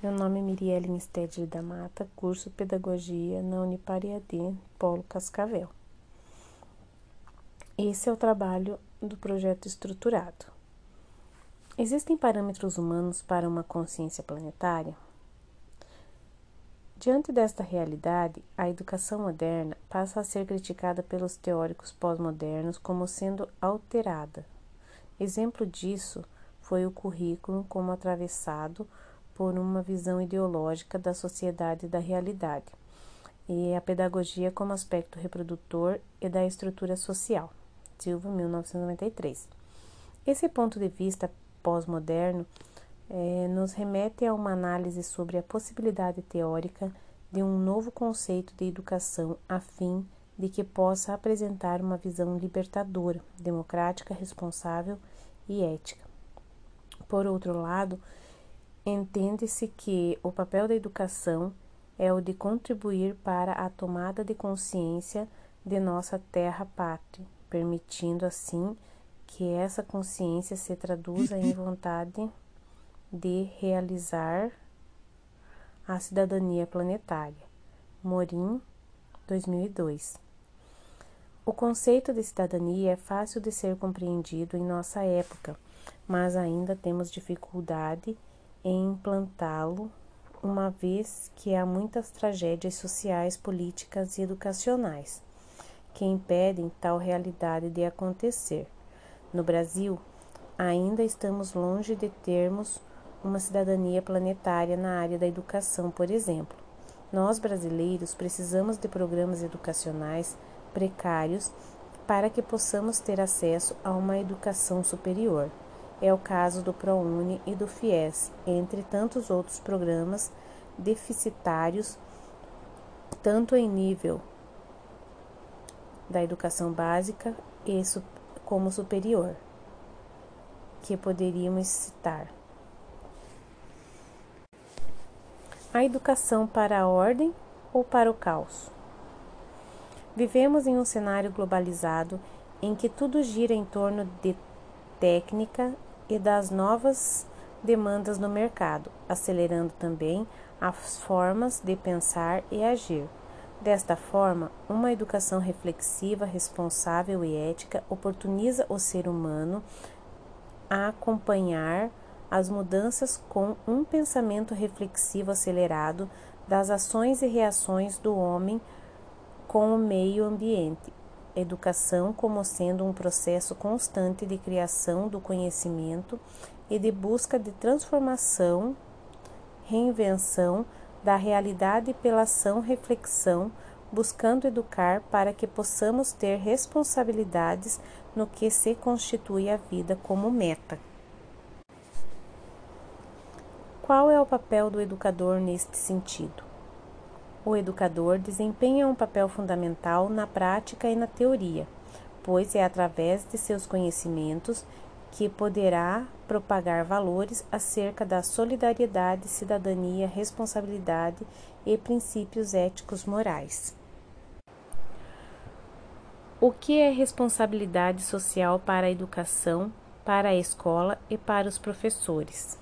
Meu nome é Mirielle Stedley da Mata, curso Pedagogia na Unipariadê, Polo Cascavel. Esse é o trabalho do projeto estruturado. Existem parâmetros humanos para uma consciência planetária? Diante desta realidade, a educação moderna passa a ser criticada pelos teóricos pós-modernos como sendo alterada. Exemplo disso foi o currículo como atravessado por uma visão ideológica da sociedade e da realidade, e a pedagogia como aspecto reprodutor e da estrutura social. Silva, 1993. Esse ponto de vista pós-moderno é, nos remete a uma análise sobre a possibilidade teórica de um novo conceito de educação a fim de que possa apresentar uma visão libertadora, democrática, responsável e ética. Por outro lado, Entende-se que o papel da educação é o de contribuir para a tomada de consciência de nossa terra pátria, permitindo assim que essa consciência se traduza em vontade de realizar a cidadania planetária. Morim, 2002. O conceito de cidadania é fácil de ser compreendido em nossa época, mas ainda temos dificuldade em implantá-lo, uma vez que há muitas tragédias sociais, políticas e educacionais que impedem tal realidade de acontecer. No Brasil, ainda estamos longe de termos uma cidadania planetária na área da educação, por exemplo. Nós, brasileiros, precisamos de programas educacionais precários para que possamos ter acesso a uma educação superior. É o caso do ProUni e do FIES, entre tantos outros programas deficitários, tanto em nível da educação básica e como superior, que poderíamos citar. A educação para a ordem ou para o caos? Vivemos em um cenário globalizado em que tudo gira em torno de técnica e das novas demandas no mercado, acelerando também as formas de pensar e agir. Desta forma, uma educação reflexiva, responsável e ética oportuniza o ser humano a acompanhar as mudanças com um pensamento reflexivo acelerado das ações e reações do homem com o meio ambiente, educação como sendo um processo constante de criação do conhecimento e de busca de transformação, reinvenção da realidade pela ação reflexão, buscando educar para que possamos ter responsabilidades no que se constitui a vida como meta. Qual é o papel do educador neste sentido? O educador desempenha um papel fundamental na prática e na teoria, pois é através de seus conhecimentos que poderá propagar valores acerca da solidariedade, cidadania, responsabilidade e princípios éticos morais. O que é responsabilidade social para a educação, para a escola e para os professores?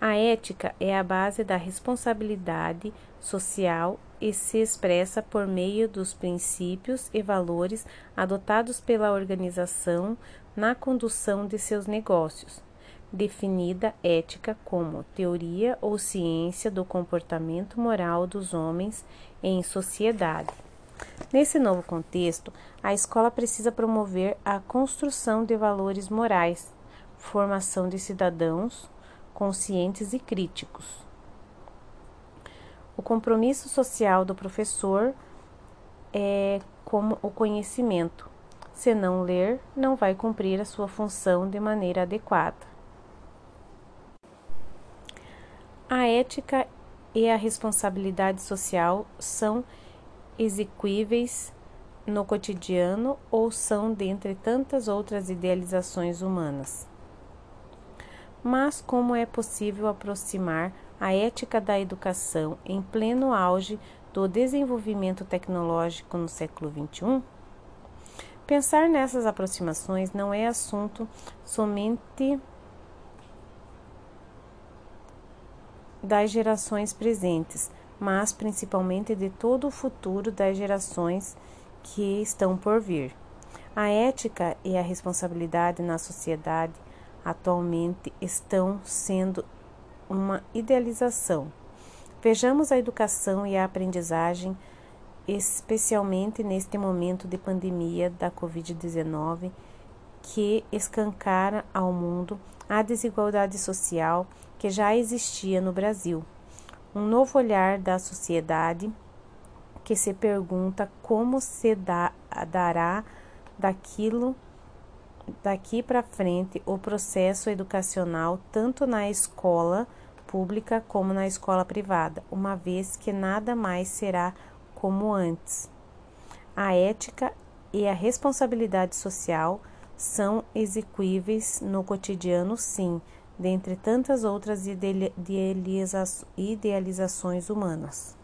A ética é a base da responsabilidade social e se expressa por meio dos princípios e valores adotados pela organização na condução de seus negócios. Definida ética como teoria ou ciência do comportamento moral dos homens em sociedade. Nesse novo contexto, a escola precisa promover a construção de valores morais, formação de cidadãos conscientes e críticos. O compromisso social do professor é como o conhecimento. Se não ler, não vai cumprir a sua função de maneira adequada. A ética e a responsabilidade social são exequíveis no cotidiano ou são dentre tantas outras idealizações humanas. Mas como é possível aproximar a ética da educação em pleno auge do desenvolvimento tecnológico no século XXI? Pensar nessas aproximações não é assunto somente das gerações presentes, mas principalmente de todo o futuro das gerações que estão por vir. A ética e a responsabilidade na sociedade atualmente estão sendo uma idealização. Vejamos a educação e a aprendizagem, especialmente neste momento de pandemia da Covid-19, que escancara ao mundo a desigualdade social que já existia no Brasil. Um novo olhar da sociedade que se pergunta como se dará daquilo daqui para frente o processo educacional tanto na escola pública como na escola privada, uma vez que nada mais será como antes. A ética e a responsabilidade social são execuíveis no cotidiano, sim, dentre tantas outras idealizações humanas.